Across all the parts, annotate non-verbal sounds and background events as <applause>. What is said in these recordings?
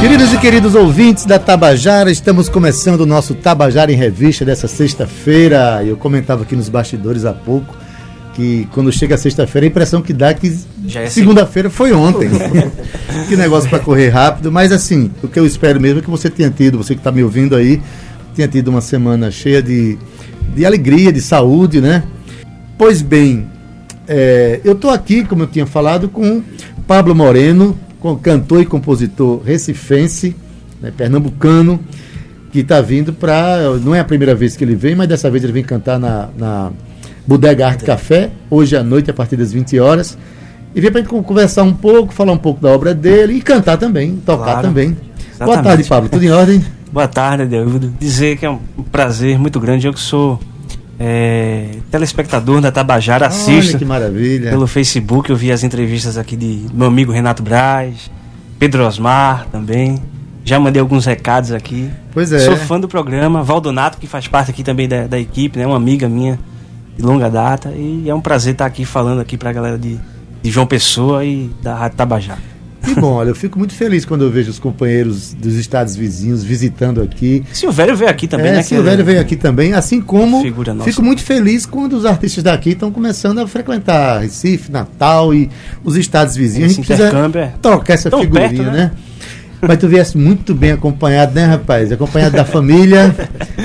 Queridos e queridos ouvintes da Tabajara, estamos começando o nosso Tabajara em Revista dessa sexta-feira. Eu comentava aqui nos bastidores há pouco que quando chega sexta-feira a impressão que dá é que é segunda-feira foi ontem. <laughs> que negócio para correr rápido, mas assim, o que eu espero mesmo é que você tenha tido, você que está me ouvindo aí, tenha tido uma semana cheia de, de alegria, de saúde, né? Pois bem, é, eu estou aqui, como eu tinha falado, com Pablo Moreno, cantor e compositor recifense, né, pernambucano, que está vindo para. Não é a primeira vez que ele vem, mas dessa vez ele vem cantar na, na Bodega Arte Café, hoje à noite, a partir das 20 horas. E vem para conversar um pouco, falar um pouco da obra dele e cantar também, tocar claro, também. Exatamente. Boa tarde, Pablo. Tudo em ordem? <laughs> Boa tarde, Adelvido. Dizer que é um prazer muito grande. Eu que sou é, telespectador da Tabajara, assista. Olha que maravilha. Pelo Facebook, eu vi as entrevistas aqui de meu amigo Renato Braz, Pedro Osmar também. Já mandei alguns recados aqui. Pois é. Sou fã do programa. Valdonato, que faz parte aqui também da, da equipe, né? Uma amiga minha de longa data. E é um prazer estar aqui falando aqui pra galera de, de João Pessoa e da Rádio Tabajara. Que bom, olha, eu fico muito feliz quando eu vejo os companheiros dos estados vizinhos visitando aqui. Silvério veio aqui também, é, né? Silvério veio aqui também, assim como fico muito feliz quando os artistas daqui estão começando a frequentar Recife, Natal e os estados vizinhos. Esse a gente precisa é. trocar essa Tão figurinha, perto, né? né? Mas tu viesse muito bem acompanhado, né, rapaz? Acompanhado da família,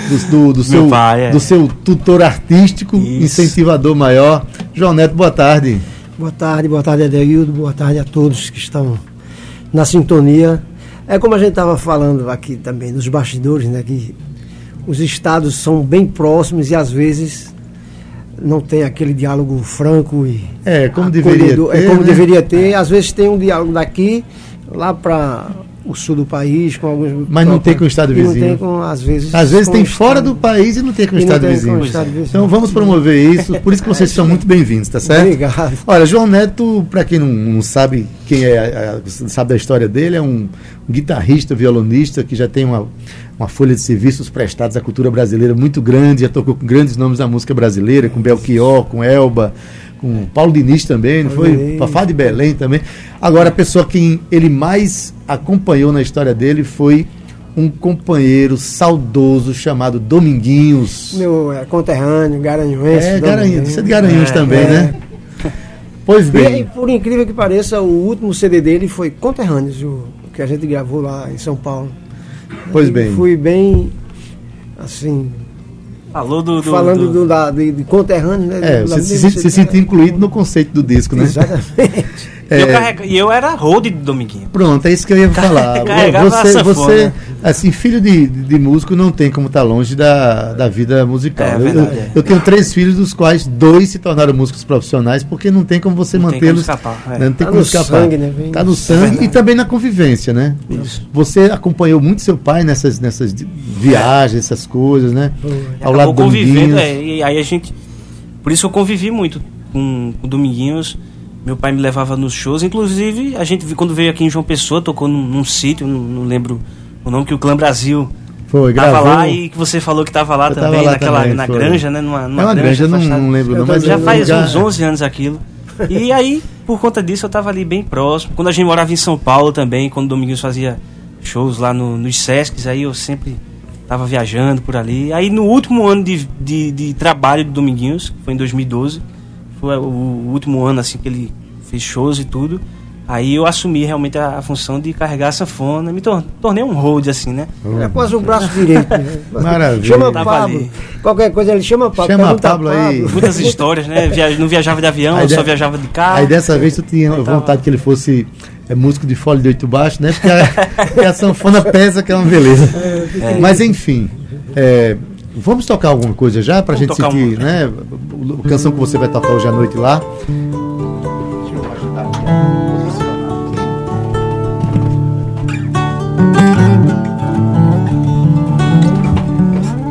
do, do, do seu, pai, é. do seu tutor artístico, Isso. incentivador maior. João Neto, boa tarde. Boa tarde, boa tarde, Adeildo, boa tarde a todos que estão na sintonia. É como a gente estava falando aqui também nos bastidores, né, que os estados são bem próximos e às vezes não tem aquele diálogo franco e é como deveria ter, é como né? deveria ter. Às vezes tem um diálogo daqui lá para o sul do país, com alguns. Mas não tem com o estado vizinho. Não tem com, às vezes. Às vezes tem fora estado, do país e não tem com o estado, vizinho. Com o estado vizinho. Então vamos promover isso, por isso que vocês são <laughs> muito bem-vindos, tá certo? Obrigado. Olha, João Neto, para quem não, não, sabe quem é, sabe da história dele, é um, um guitarrista, violonista que já tem uma, uma folha de serviços prestados à cultura brasileira muito grande, já tocou com grandes nomes da música brasileira, com Belchior, com Elba, com Paulo Diniz também, não foi? Fafá de Belém também. Agora, a pessoa que ele mais acompanhou na história dele foi um companheiro saudoso chamado Dominguinhos. Meu é, conterrâneo, garanhuense. É, Garanhuns, você é de Garanhuns é, também, é. né? Pois bem. E, por incrível que pareça, o último CD dele foi Conterrâneos, o que a gente gravou lá em São Paulo. Pois e bem. Fui bem, assim, Falou do. do Falando do, do, da, de, de conterrâneo, né? É, você se, se sentir incluído no conceito do disco, né? Exatamente. <laughs> É, e, eu carrega, e eu era road do Dominguinho. Pronto, é isso que eu ia falar. você, você assim, filho de, de, músico não tem como estar tá longe da, da vida musical. É, eu, eu, eu, tenho três filhos, dos quais dois se tornaram músicos profissionais, porque não tem como você mantê-los. Né, não tem tá como escapar. Sangue, né? Tá no sangue é e também na convivência, né? Isso. Você acompanhou muito seu pai nessas, nessas viagens, essas coisas, né? Ao lado do convivendo, é, e aí a gente. Por isso eu convivi muito com o Dominguinhos meu pai me levava nos shows, inclusive a gente quando veio aqui em João Pessoa, tocou num, num sítio, não, não, lembro o nome, que o Clã Brasil foi, tava gravou. lá e que você falou que tava lá eu também, tava lá naquela, também, na foi. granja, né? Numa, numa é uma granja, granja não, não lembro não, mas já faz lugar... uns 11 anos aquilo. E aí, por conta disso, eu tava ali bem próximo. Quando a gente morava em São Paulo também, quando o Dominguinhos fazia shows lá no, nos Sescs, aí eu sempre tava viajando por ali. Aí no último ano de, de, de trabalho do Dominguinhos, que foi em 2012, foi o, o último ano assim que ele fiz shows e tudo. Aí eu assumi realmente a, a, função de carregar a sanfona, me tor tornei um hold assim, né? É quase um braço direito. Né? <laughs> Maravilha. Chama Pablo. Ali. Qualquer coisa ele chama Pablo. Chama Pablo aí. Muitas histórias, né? Via não viajava de avião, aí só de... viajava de carro. Aí dessa vez tu tinha vontade tava... que ele fosse é, músico de folha de oito baixo, né? Porque a, <laughs> porque a sanfona pesa, que é uma beleza. É, Mas enfim, é, vamos tocar alguma coisa já pra vamos gente sentir, uma... né? A canção que você vai tocar hoje à noite lá.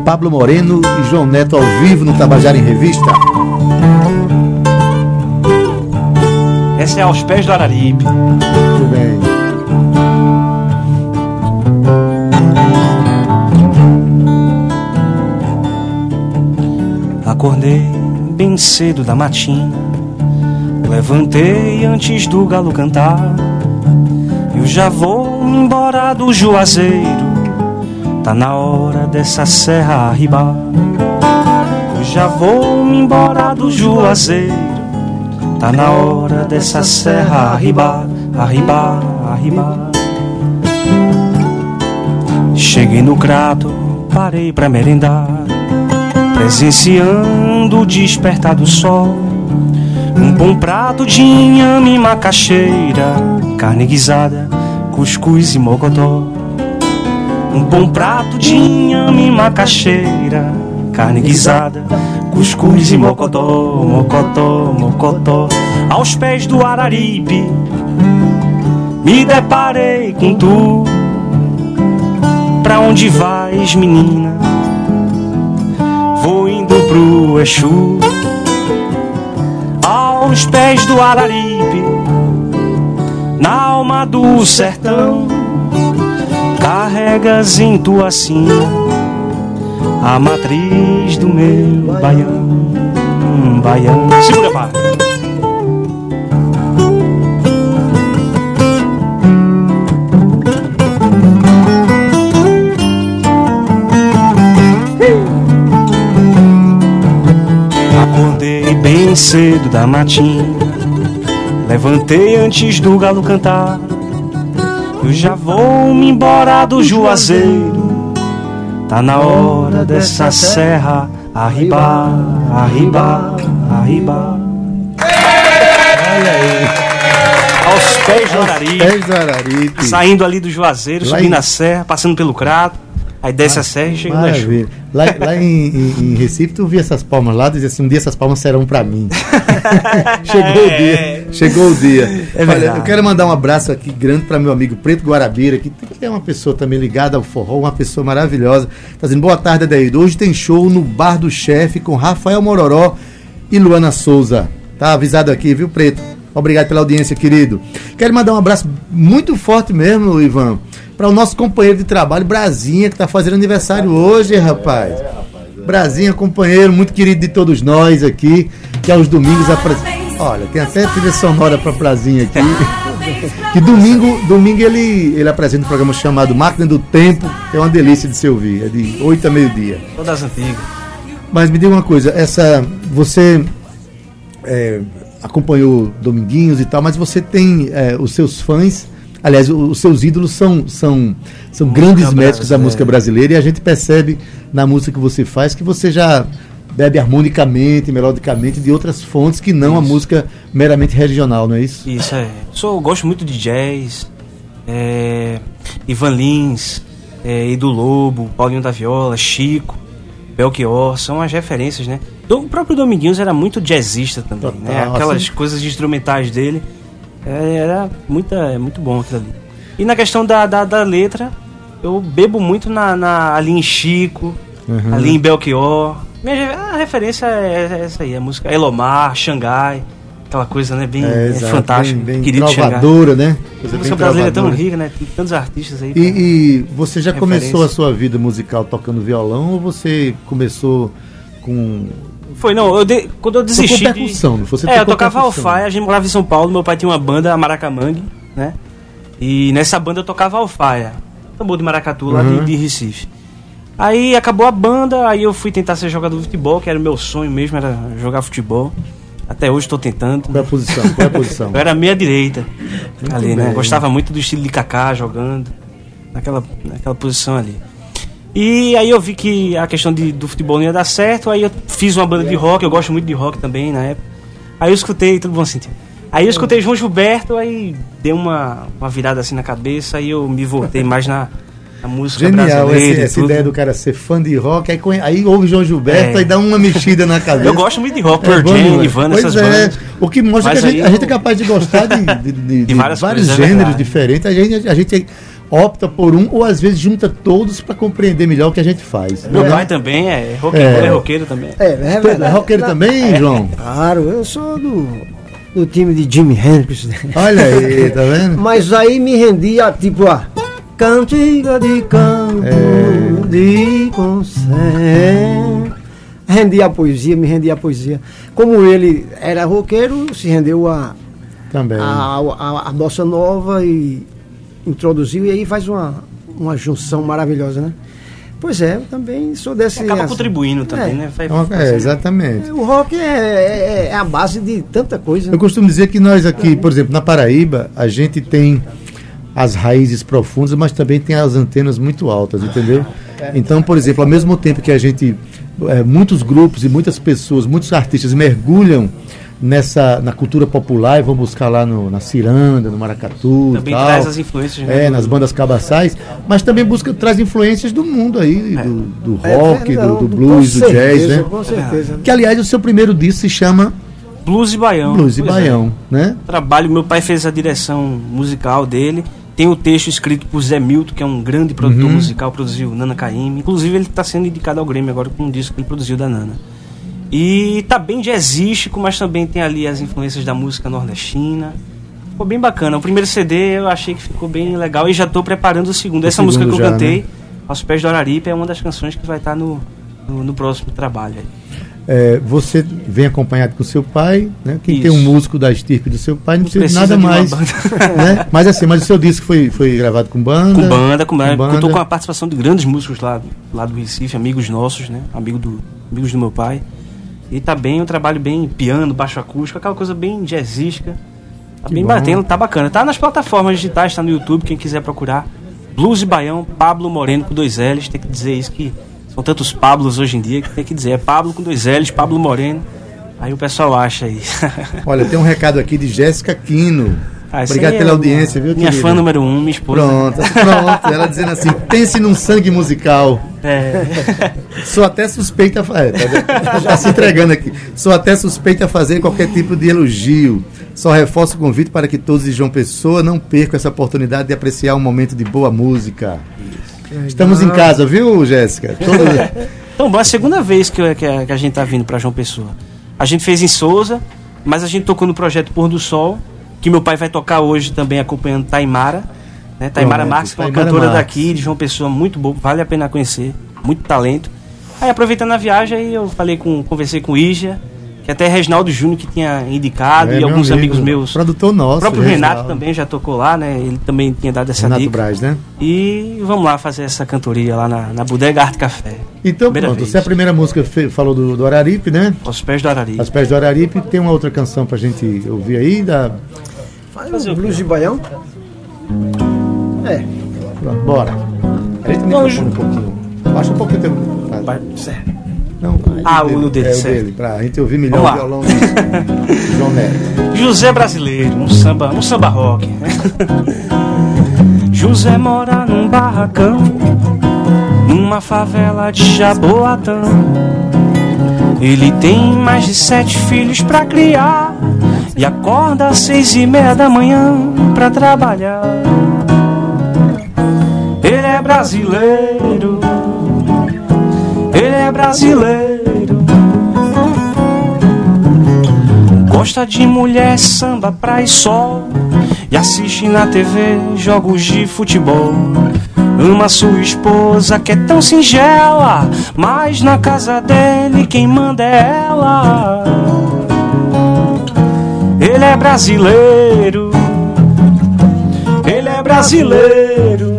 Pablo Moreno e João Neto ao vivo no Tabajara em Revista. Essa é aos pés do Araripe. Muito bem. Acordei bem cedo da matina, levantei antes do galo cantar. Eu já vou embora do Juazeiro, tá na hora dessa serra arribar. Eu já vou embora do Juazeiro, tá na hora dessa serra arribar, arribar, arribar. Cheguei no crato, parei pra merendar presenciando o despertar do sol. Um bom prato de inhame macaxeira, carne guisada, cuscuz e mocotó. Um bom prato de inhame macaxeira, carne guisada, cuscuz e mocotó, mocotó, mocotó. Aos pés do Araripe, me deparei com tu. Pra onde vais, menina? Exu. Aos pés do Araripe Na alma do sertão Carregas em tua sina A matriz do meu baião Baião. Segura, pá bem cedo da matina. Levantei antes do galo cantar. Eu já vou me embora do Juazeiro. Tá na hora dessa serra. Arribar, arribar, arribar Olha aí. Aos pés do Araripe. Saindo ali do Juazeiro, Lá subindo em- a serra, passando pelo Crato Aí desce a serra e chega Maravilha. Lá, lá em, em- em Recife, tu via essas palmas lá, dizia assim, um dia essas palmas serão pra mim. <laughs> chegou o dia, chegou o dia. É Olha, eu quero mandar um abraço aqui grande para meu amigo Preto Guarabira, que, que é uma pessoa também ligada ao forró, uma pessoa maravilhosa. Tá dizendo, boa tarde, Adaído. Hoje tem show no Bar do Chefe com Rafael Mororó e Luana Souza. Tá avisado aqui, viu, Preto? Obrigado pela audiência, querido. Quero mandar um abraço muito forte mesmo, Ivan, para o nosso companheiro de trabalho, Brasinha, que está fazendo aniversário hoje, rapaz. Brasinha, companheiro muito querido de todos nós aqui, que aos domingos apresenta. Olha, tem até trilha sonora para Brasinha aqui. <laughs> que domingo, domingo ele, ele apresenta um programa chamado Máquina do Tempo, que é uma delícia de se ouvir, é de 8 a meio-dia. Todas as antigas Mas me diga uma coisa, essa você é, acompanhou Dominguinhos e tal, mas você tem é, os seus fãs, aliás, os seus ídolos são são, são Música grandes médicos da música brasileira e a gente percebe na música que você faz que você já bebe harmonicamente, melodicamente de outras fontes que não a Isso. música meramente regional, não é isso? Isso é. Sou, gosto muito de jazz, é, Ivan Lins, é, Edu Lobo, Paulinho da Viola, Chico, Belchior, são as referências, né? O próprio Dominguinhos era muito jazzista também, né? Total, Aquelas assim. coisas instrumentais dele, é, era muita, é muito bom aquilo ali. E na questão da, da, da letra, eu bebo muito na, na, ali em Chico, Uhum. ali em Belchior. Minha, a referência é, é essa aí, a música Elomar, Xangai, aquela coisa, né? Bem é, exato, fantástica, bem, bem querido trovadora, né? A Coisa música bem brasileira é tão rica, né? Tem tantos artistas aí. E, e você já Referência. começou a sua vida musical tocando violão ou você começou com Foi, não, eu de- quando eu desisti. Tocou percussão, não foi? Você é, eu tocava alfaia, a gente morava em São Paulo, meu pai tinha uma banda, a Maracamangue, né? E nessa banda eu tocava alfaia, tambor de maracatu lá de, Uhum. de Recife. Aí acabou a banda, aí eu fui tentar ser jogador de futebol, que era o meu sonho mesmo, era jogar futebol. Até hoje estou tentando. qual é a posição? Qual é a <laughs> posição? Eu era meia direita ali, né? bem. Gostava muito do estilo de Kaká jogando naquela, naquela posição ali. E aí eu vi que a questão de, do futebol não ia dar certo, aí eu fiz uma banda de rock, eu gosto muito de rock também na época. Aí eu escutei, tudo bom, Cintia? Aí eu escutei João Gilberto, aí deu uma, uma virada assim na cabeça, aí eu me voltei mais na, na música Genial brasileira. e essa tudo. ideia do cara ser fã de rock, aí, aí ouve João Gilberto, É. aí dá uma mexida na cabeça. Eu gosto muito de rock, É Pearl bom Jam. Ivan, essas é, bandas. O que mostra Mas que a gente, aí a gente é eu- capaz de gostar de, de, de- de vários coisas, é gêneros verdade. diferentes. A gente, a gente opta por um ou às vezes junta todos para compreender melhor o que a gente faz. Meu né? pai também é roqueiro, É. é roqueiro também. É, é verdade. é roqueiro também, João? Claro, eu sou do, do time de Jimi Hendrix. Olha aí, tá vendo? Mas aí me rendia, tipo, a cantiga de campo É. de Consé. Rendia a poesia, me rendia a poesia. Como ele era roqueiro, se rendeu a, Também. a, a, a bossa nova e introduziu, e aí faz uma, uma junção maravilhosa, né? Pois é, eu também sou desse. Acaba assim, contribuindo também, é. né? Vai- É, é, exatamente. O rock é, é, é a base de tanta coisa. Eu costumo dizer que nós aqui, por exemplo, na Paraíba, a gente tem as raízes profundas, mas também tem as antenas muito altas, entendeu? Então, por exemplo, ao mesmo tempo que a gente, é, muitos grupos e muitas pessoas, muitos artistas mergulham nessa na cultura popular e vão buscar lá no, na ciranda, no maracatu, Também tal, traz as influências, né, é, do- nas bandas cabaçais, mas também busca traz influências do mundo aí, É. do, do É, rock, não, do, do blues, do jazz, certeza, né? Com certeza. Que aliás o seu primeiro disco se chama Blues e Baião. Blues e Pois é. Baião, né? Trabalho, meu pai fez a direção musical dele. Tem o texto escrito por Zé Milton, que é um grande produtor Uhum. musical, produziu Nana Caymmi. Inclusive, ele está sendo indicado ao Grêmio agora com um disco que ele produziu da Nana. E tá bem jazzístico, mas também tem ali as influências da música nordestina. Ficou bem bacana. O primeiro CD eu achei que ficou bem legal e já estou preparando o segundo. O Essa música que eu segundo já, cantei, né? Aos Pés do Araripe, é uma das canções que vai estar no, no, no próximo trabalho. É, você vem acompanhado com seu pai, né? Quem Isso. tem um músico da estirpe do seu pai não precisa, de nada de uma mais. <laughs> né? Mas assim, mas o seu disco foi, foi gravado com banda. Com banda, com banda. banda. Contou com a participação de grandes músicos lá, lá do Recife, amigos nossos, né? Amigo do, amigos do meu pai. E tá bem, um trabalho bem piano, baixo acústico, aquela coisa bem jazzística. Tá Que bem bom. batendo, tá bacana. Tá nas plataformas digitais, tá no YouTube, quem quiser procurar. Blues e Baião, Pablo Moreno com dois L's, tem que dizer isso que são tantos Pablos hoje em dia que tem que dizer. É Pablo com dois L's, Pablo Moreno. Aí o pessoal acha aí. <laughs> Olha, tem um recado aqui de Jéssica Quino. Ah, Obrigado pela é audiência, viu, Minha querida? fã número um, minha esposa. Pronto, pronto. Ela dizendo assim: pense num sangue musical. É. <laughs> Sou até suspeita. É, tá já <laughs> se entregando aqui. Sou até suspeita a fazer qualquer tipo de elogio. Só reforço o convite para que todos de João Pessoa não percam essa oportunidade de apreciar um momento de boa música. Estamos em casa, viu, Jéssica? <laughs> Então, é a segunda vez que, eu- que a, que a gente tá vindo pra João Pessoa. A gente fez em Souza, mas a gente tocou no projeto Pôr do Sol, que meu pai vai tocar hoje também acompanhando Taimara. Né? Taimara Pronto, Marques, que é uma cantora Marques. daqui, de João Pessoa, muito boa, vale a pena conhecer, muito talento. Aí aproveitando a viagem, aí eu falei com, conversei com o Ija, que até Reginaldo Júnior que tinha indicado, É, e meu alguns amigo, amigos meus. Produtor O nosso. próprio Reginaldo. Renato também já tocou lá, né? Ele também tinha dado essa Renato dica. Braz, né? E vamos lá fazer essa cantoria lá na, na Bodega Arte Café. Então, Primeira pronto. vez. Você é a primeira música falou do, do Araripe, né? Aos pés do Arari. As Pés do Araripe. Tem uma outra canção pra gente ouvir aí. Da... Faz Fazer um o blues de baião? É. Pronto, bora. A gente Não, microfone um pouquinho. Baixa um pouquinho o teu. Vai- certo. Não, Ah, o dele, é, o certo. dele, pra gente ouvir melhor o violão do João Neto. José brasileiro, um samba, um samba rock. <laughs> José mora num barracão, numa favela de Jaboatão. Ele tem mais de sete filhos pra criar e acorda às seis e meia da manhã pra trabalhar. Ele é brasileiro, é brasileiro. Gosta de mulher, samba, praia e sol. E assiste na TV jogos de futebol. Ama sua esposa que é tão singela. Mas na casa dele quem manda é ela. Ele é brasileiro. Ele é brasileiro.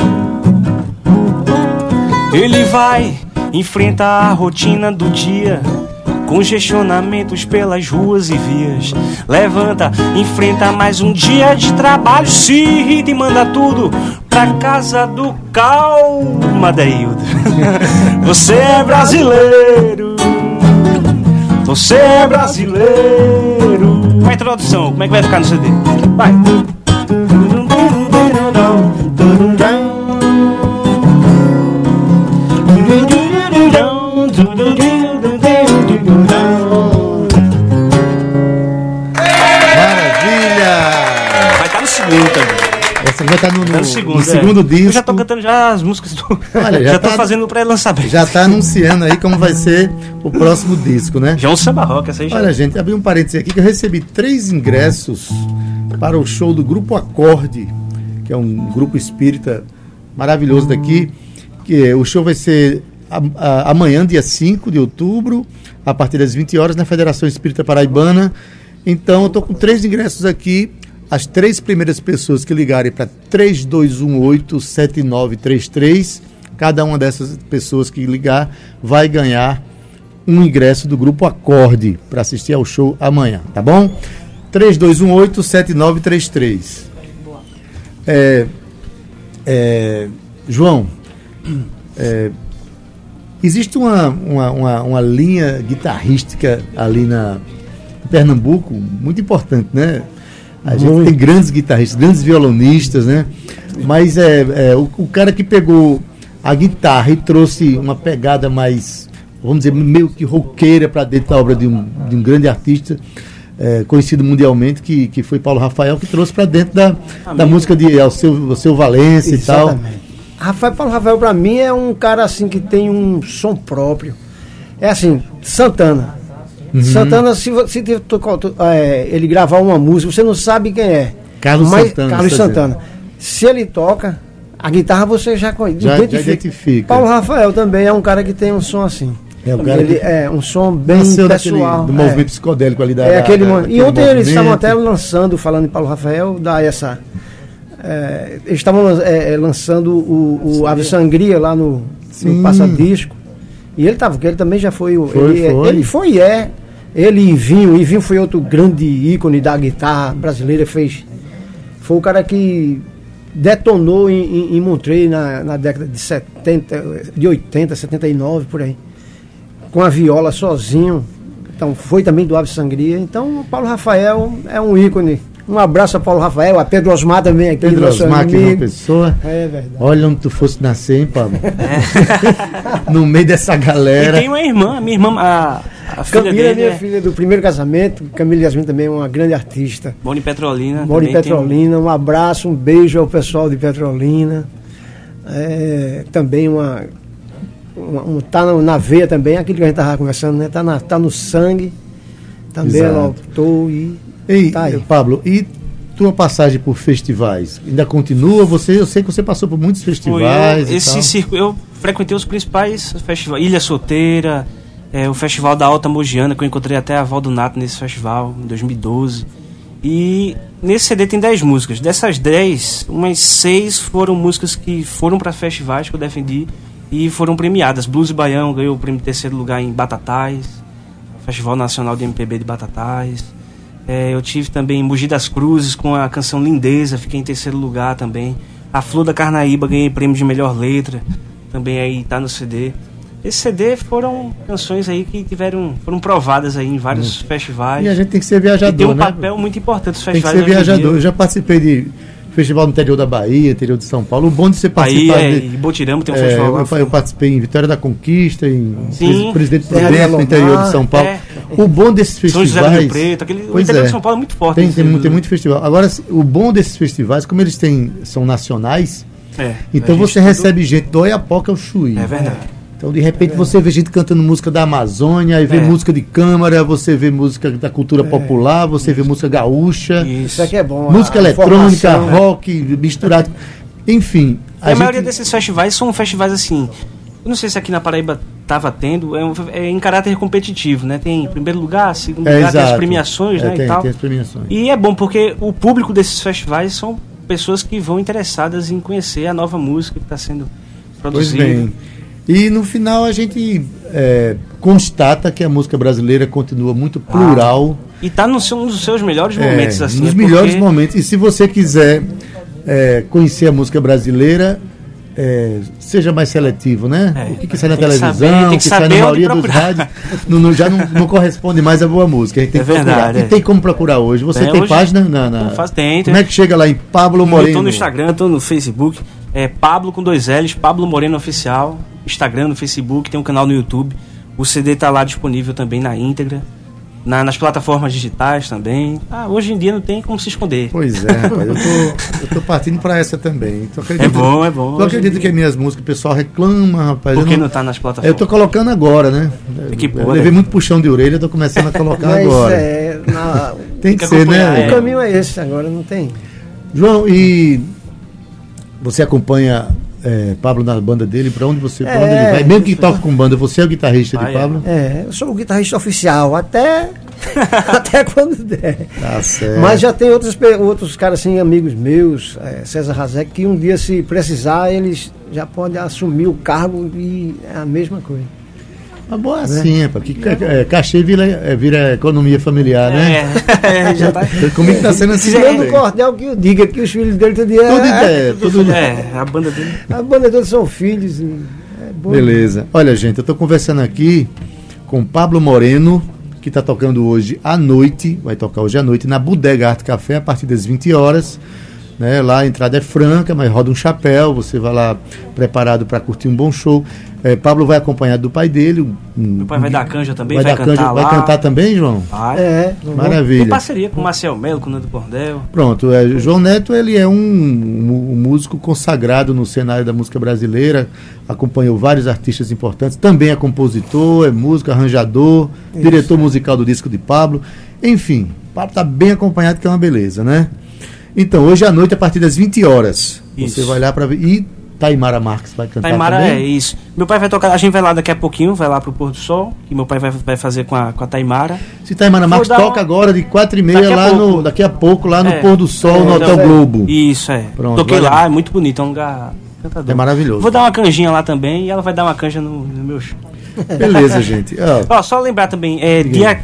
Ele vai, enfrenta a rotina do dia. Congestionamentos pelas ruas e vias. Levanta, enfrenta mais um dia de trabalho. Se irrita e manda tudo pra casa do calma, Deildo. <laughs> Você é brasileiro. Você é brasileiro. Vai introdução, como é que vai ficar no CD? Vai. Vai estar no estar no, no, no segundo, no é. segundo disco. Eu já tô cantando já as músicas do. Olha, já <laughs> já, tô tá- fazendo o pré-lançamento. Já tá anunciando aí como vai ser o próximo disco, né? Já é um samba rock, essa aí já. Olha, gente, abri um parênteses aqui que eu recebi três ingressos para o show do Grupo Acorde, que é um grupo espírita maravilhoso daqui. Que é- o show vai ser a- a- amanhã, dia 5 de outubro, a partir das 20 horas, na Federação Espírita Paraibana. Então, eu estou com três ingressos aqui. As três primeiras pessoas que ligarem para 3218-7933, cada uma dessas pessoas que ligar vai ganhar um ingresso do grupo Acorde para assistir ao show amanhã, tá bom? 3218-7933. É, é, João, é, existe uma, uma, uma, uma linha guitarrística ali na em Pernambuco muito importante, né? A gente Muito. tem grandes guitarristas, grandes violonistas, né? Mas é, é, o, o cara que pegou a guitarra e trouxe uma pegada mais, vamos dizer, meio que roqueira para dentro da obra de um, de um grande artista é, conhecido mundialmente, que, que foi Paulo Rafael, que trouxe para dentro da, da música de Alceu, Alceu Valença e tal. Exatamente. Rafael Paulo Rafael para mim é um cara assim que tem um som próprio. É assim, Santana. Uhum. Santana, se, se tu- é, ele gravar uma música, você não sabe quem é. Carlos Mas- Santana, Carlos Santana. Se ele toca, a guitarra você já conhece. Já- já identifica. Paulo Rafael também é um cara que tem um som assim. É, o cara ele que é um som bem Nasceu daquele, pessoal. do é. movimento psicodélico ali da. É aquele da- daquele E ontem eles estavam até lançando, falando em Paulo Rafael, da essa. é, eles estavam é, é, lançando o, o Ave Sangria lá no, Sim. no Passadisco. E ele tava, porque ele também já foi o. Foi, ele, é- foi. ele foi e é. Ele e Vinho, Vinho foi outro grande ícone da guitarra brasileira, fez. Foi o cara que detonou em, em, em na, na década de 70, de 80, 79, por aí. Com a viola sozinho. Então foi também do Ave Sangria. Então o Paulo Rafael é um ícone. Um abraço a Paulo Rafael, a Pedro Osmar também aqui, Pedro nosso Osmar, que é uma amigo. pessoa. É verdade. Olha onde tu fosse nascer, hein, Pablo? <laughs> no meio dessa E galera. tem uma irmã, a minha irmã, a, a filha Camila é dele, minha é filha do primeiro casamento. Camila Yasmin também é uma grande artista. Boni Petrolina. Em também tem um- Petrolina. Um abraço, um beijo ao pessoal de Petrolina. É, também uma, uma- um- tá na, na veia também, aquilo que a gente estava conversando, né? Tá, na, tá no sangue. Também Exato. ela optou e Ei, tá aí. Pablo, e tua passagem por festivais? Ainda continua? Você, eu sei que você passou por muitos Foi, festivais. eu, e esse tal. circo, eu frequentei os principais festivais, Ilha Solteira, é, o Festival da Alta Mogiana, que eu encontrei até a Val do Nato nesse festival, em 2012. E nesse CD tem 10 músicas. Dessas 10, umas 6 foram músicas que foram para festivais que eu defendi e foram premiadas. Blues e Baião ganhou o prêmio de terceiro lugar em Batatais, Festival Nacional de MPB de Batatais. É, eu tive também em Mogi das Cruzes com a canção Lindeza, fiquei em terceiro lugar também. A Flor da Carnaíba ganhei prêmio de melhor letra, também aí tá no CD. Esse CD foram canções aí que tiveram foram provadas aí em vários festivais. E a gente tem que ser E viajador, tem um né? papel muito importante os Tem que festivais. ser viajador. Eu já participei de festival no interior da Bahia, interior de São Paulo. O bom de você Aí participar é, de, em Botirama tem um É, festival eu, eu participei em Vitória da Conquista, em Sim. Pres- Presidente Prudente, no Alomar, interior de São Paulo. é. O bom desses São José festivais. do Rio Preto, aquele, o interior é. de São Paulo é muito forte. Tem, tem, muito, tem muito festival. Agora, o bom desses festivais, como eles têm, são nacionais, É, então a gente você tudo- recebe gente do Oiapoca ao Chuí. É verdade. Então, de repente, você vê gente cantando música da Amazônia, aí vê É. música de câmara, você vê música da cultura popular, você vê música gaúcha, Isso aqui é bom. música a eletrônica, né? rock, misturado. Enfim. E a, gente- maioria desses festivais são festivais assim. Eu não sei se aqui na Paraíba estava tendo, é, um- é em caráter competitivo, né? Tem primeiro lugar, segundo É, lugar, tem as exato. premiações, É, né? tem, e tal. tem as premiações. E é bom porque o público desses festivais são pessoas que vão interessadas em conhecer a nova música que está sendo Pois produzida. bem. E no final a gente é, constata que a música brasileira continua muito plural. E está seu- um dos seus melhores é, momentos, assim. nos é melhores porque- momentos. E se você quiser é, conhecer a música brasileira, é, seja mais seletivo, né? É, o que, que sai na televisão, saber- que que sai na maioria dos rádios, não- não- já não, não corresponde mais à boa música. A gente tem É que procurar. verdade, E é. tem como procurar hoje. Você Tem hoje. página na. na- Faz- tem, Como é que chega lá em Pablo Moreno? Eu tô no Instagram, tô no Facebook. É Pablo com dois L's, Pablo Moreno Oficial. Instagram, no Facebook, tem um canal no YouTube. O CD tá lá disponível também na íntegra. Na- nas plataformas digitais também. Ah, hoje em dia não tem como se esconder. Pois é, <laughs> rapaz, eu tô, eu tô partindo pra essa também. É bom, é bom. Tu acredita que as minhas músicas o pessoal reclama, rapaz? Por eu que não- não tá nas Eu plataformas? tô colocando agora, né? Que eu levei né? muito puxão de orelha, tô começando a colocar Mas agora. é, na- <laughs> Tem que que ser, né? o caminho é esse, agora não tem. João, e você acompanha é, Pablo na banda dele? Pra onde você pra onde É, ele vai? Mesmo que toque com banda, você é o guitarrista Ah, de é. Pablo? É, eu sou o guitarrista oficial, até, <laughs> até quando der. Tá certo. Mas já tem outros, outros caras assim, amigos meus, é, César Razek, que um dia, se precisar, eles já podem assumir o cargo e é a mesma coisa. Bom é assim, é, porque ca- é, cachê vira, é, vira economia familiar, né? É, <laughs> já tá. <laughs> Comigo tá sendo assim. Tirando o cordel que eu diga que os filhos dele. Tudo é, ideia, tudo É, a banda dele. <laughs> A banda todos são filhos. é bom. Beleza. Olha, gente, eu estou conversando aqui com Pablo Moreno, que está tocando hoje à noite, vai tocar hoje à noite na Bodega Arte Café a partir das 20 horas. Né? Lá a entrada é franca, mas roda um chapéu, você vai lá preparado para curtir um bom show. É, Pablo vai acompanhado do pai dele. Meu pai vai dar canja também, vai, vai, cantar canja- vai cantar também, João? Vai. É, Maravilha. Tem parceria com o Marcel Melo, com o Nando Cordel. Pronto, é, João Neto ele é um, um- um músico consagrado no cenário da música brasileira, acompanhou vários artistas importantes, também é compositor, é músico, arranjador, diretor musical do disco de Pablo, enfim, Pablo está bem acompanhado, que é uma beleza, né? Então, hoje à noite, a partir das 20 horas, você Isso. vai lá para ver. E Taimara Marques vai cantar Taimara é também? isso. Meu pai vai tocar, a gente vai lá daqui a pouquinho, vai lá pro Pôr do Sol, que meu pai vai, vai fazer com a, com a Taimara. Se Taimara Marques toca agora de 4 e meia Daqui lá no, daqui a pouco, lá no É. Pôr do Sol, É, no então, Hotel é. Globo. Isso, é. Pronto, Toquei lá. lá, é muito bonito, é um lugar encantador. É maravilhoso. Vou dar uma canjinha lá também e ela vai dar uma canja no, no meu show. <laughs> Beleza, gente. Ó, Ó, só lembrar também, é, dia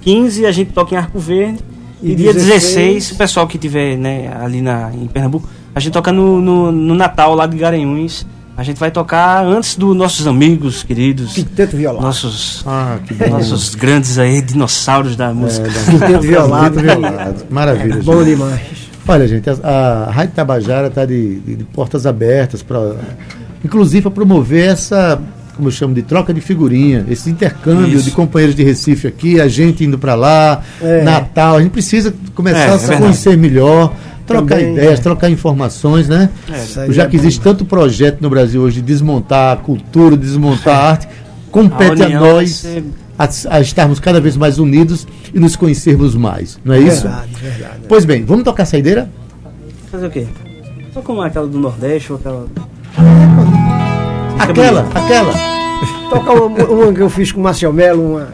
15 a gente toca em Arco Verde. E, E dia 16, 16, o pessoal que tiver né, ali na, em Pernambuco, a gente toca no, no, no Natal lá de Garanhuns. A gente vai tocar antes dos nossos amigos queridos, Quinteto violado. nossos, ah, que bom. nossos grandes aí, dinossauros da música. Quinteto <laughs> violado. Violado. Maravilha. Bom gente. demais. Olha, gente, a, a Rádio Tabajara está de, de- de portas abertas para, inclusive, para promover essa, como eu chamo de troca de figurinha, esse intercâmbio Isso. de companheiros de Recife aqui, a gente indo para lá, É. Natal, a gente precisa começar É, é a se verdade. conhecer melhor, trocar Também, ideias, é. trocar informações, né? É, Já é que bom. existe tanto projeto no Brasil hoje de desmontar a cultura, desmontar a arte, compete a, vai nós ser- a, a estarmos cada vez mais unidos e nos conhecermos mais, não é isso? Verdade, verdade. Pois bem, vamos tocar saideira? Fazer o quê? Só como aquela do Nordeste ou aquela. Aquela, aquela. Toca uma, uma que eu fiz com o Marcel Melo, uma.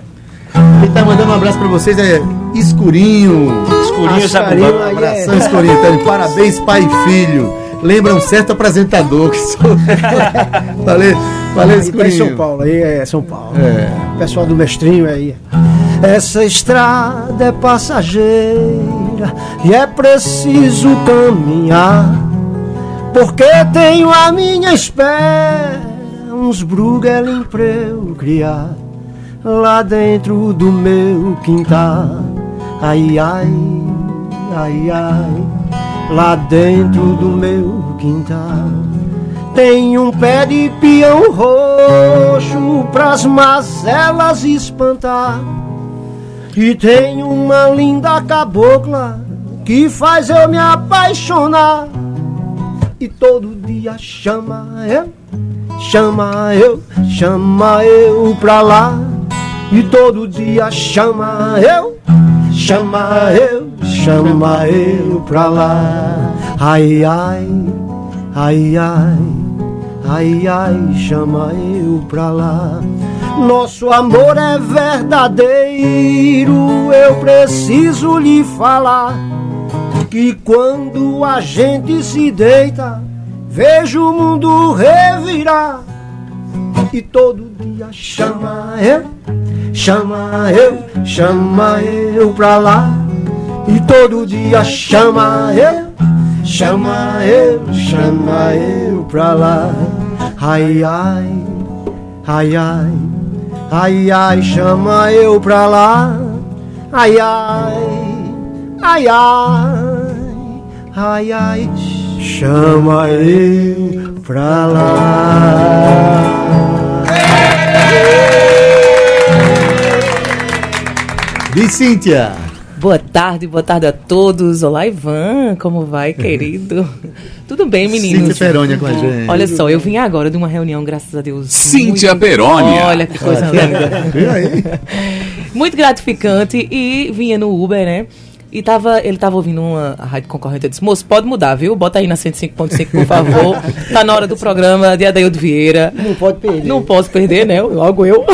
Tá mandando um abraço pra vocês é Escurinho. Escurinho, Zabumba. aí Abração. Escurinho. De parabéns, pai e filho. Lembra um certo apresentador que sou. <laughs> valeu, valeu, Aí tá Escurinho. São Paulo, aí é São Paulo. É. Pessoal do mestrinho aí. Essa estrada é passageira e é preciso caminhar, porque tenho a minha espera uns brugelin pra eu criar lá dentro do meu quintal. Ai, ai, ai, ai, lá dentro do meu quintal. Tem um pé de peão roxo pras mazelas espantar. E tem uma linda cabocla que faz eu me apaixonar. E todo dia chama eu, chama eu, chama eu pra lá. E todo dia chama eu, chama eu, chama eu pra lá. Ai, ai, ai, ai, ai, ai, chama eu pra lá. Nosso amor é verdadeiro, eu preciso lhe falar. Que quando a gente se deita, vejo o mundo revirar. E todo dia chama eu, chama eu, chama eu pra lá. E todo dia chama eu, chama eu, chama eu pra lá. Ai, ai, ai, ai, ai, ai, chama eu pra lá. Ai, ai, ai, ai, ai, ai, chama eu pra lá. E Cíntia? Boa tarde, boa tarde a todos. Olá, Ivan, como vai, querido? Tudo bem, meninos? Cíntia Perônia com a gente. Olha só, eu vim agora de uma reunião, graças a Deus. Cíntia muito- Perônia. Olha que coisa linda. Muito gratificante e vinha no Uber, né? E tava, ele tava ouvindo uma a rádio concorrente. Eu disse, moço, pode mudar, viu? Bota aí na 105.5, por favor. <laughs> tá na hora do programa de Adaildo Vieira. Não pode perder. Não posso perder, né? Logo eu.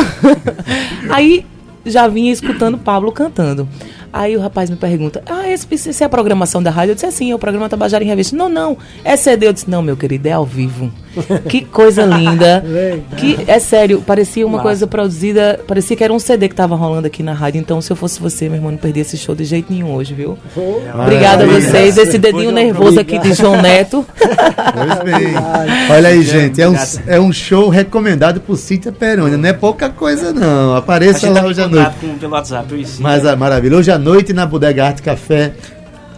<laughs> Aí já vinha escutando Pablo cantando. Aí o rapaz me pergunta: Ah, esse, esse é a programação da rádio? Eu disse: É sim, é o programa Tabajara em Revista. Não, não, é CD. Eu disse: Não, meu querido, é ao vivo. Que coisa linda. <laughs> que É sério, parecia uma coisa produzida, parecia que era um CD que tava rolando aqui na rádio. Então, se eu fosse você, meu irmão, não perdia esse show de jeito nenhum hoje, viu? Obrigada a vocês. Esse dedinho nervoso aqui de João Neto. Pois bem. Olha aí, gente, é um, é um show recomendado por Cíntia Perônia. Não é pouca coisa, não. Apareça gente lá tá hoje à noite. com, pelo WhatsApp, eu Cíntia. Mas a maravilha. Hoje à noite na Bodega Arte Café,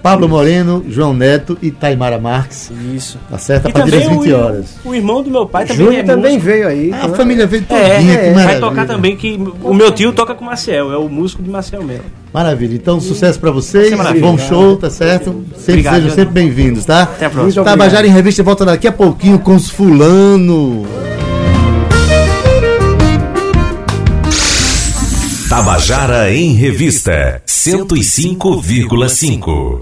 Pablo Moreno, João Neto e Taimara Marques. Isso. Tá certo? A E partir das também 20 o, horas. o irmão do meu pai também Júnior é também músico. veio aí. A né? família veio todinha, É, que é, vai tocar também que o meu tio toca com o Marcel, é o músico de Marcel Melo. Maravilha. Então, sucesso pra vocês. Bom show, tá certo? Sempre Obrigado, sejam sempre bem-vindos, tá? Até a próxima. Tabajara em Revista volta daqui a pouquinho com os fulano. Tabajara em Revista 105,5.